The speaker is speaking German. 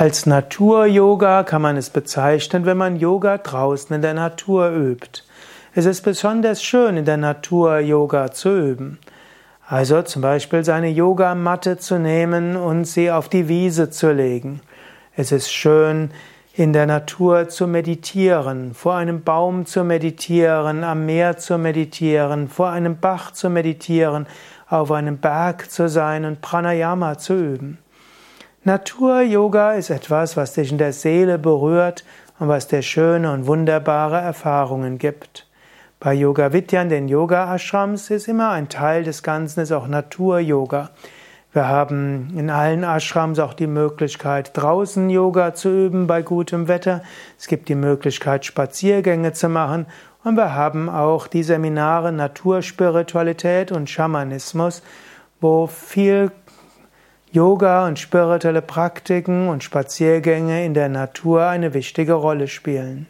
Als Natur-Yoga kann man es bezeichnen, wenn man Yoga draußen in der Natur übt. Es ist besonders schön, in der Natur Yoga zu üben. Also zum Beispiel seine Yogamatte zu nehmen und sie auf die Wiese zu legen. Es ist schön, in der Natur zu meditieren, vor einem Baum zu meditieren, am Meer zu meditieren, vor einem Bach zu meditieren, auf einem Berg zu sein und Pranayama zu üben. Natur-Yoga ist etwas, was dich in der Seele berührt und was dir schöne und wunderbare Erfahrungen gibt. Bei Yoga Vidya, den Yoga Ashrams, ist immer ein Teil des Ganzen, ist auch Natur-Yoga. Wir haben in allen Ashrams auch die Möglichkeit, draußen Yoga zu üben bei gutem Wetter. Es gibt die Möglichkeit, Spaziergänge zu machen. Und wir haben auch die Seminare Naturspiritualität und Schamanismus, wo viel Yoga und spirituelle Praktiken und Spaziergänge in der Natur eine wichtige Rolle spielen.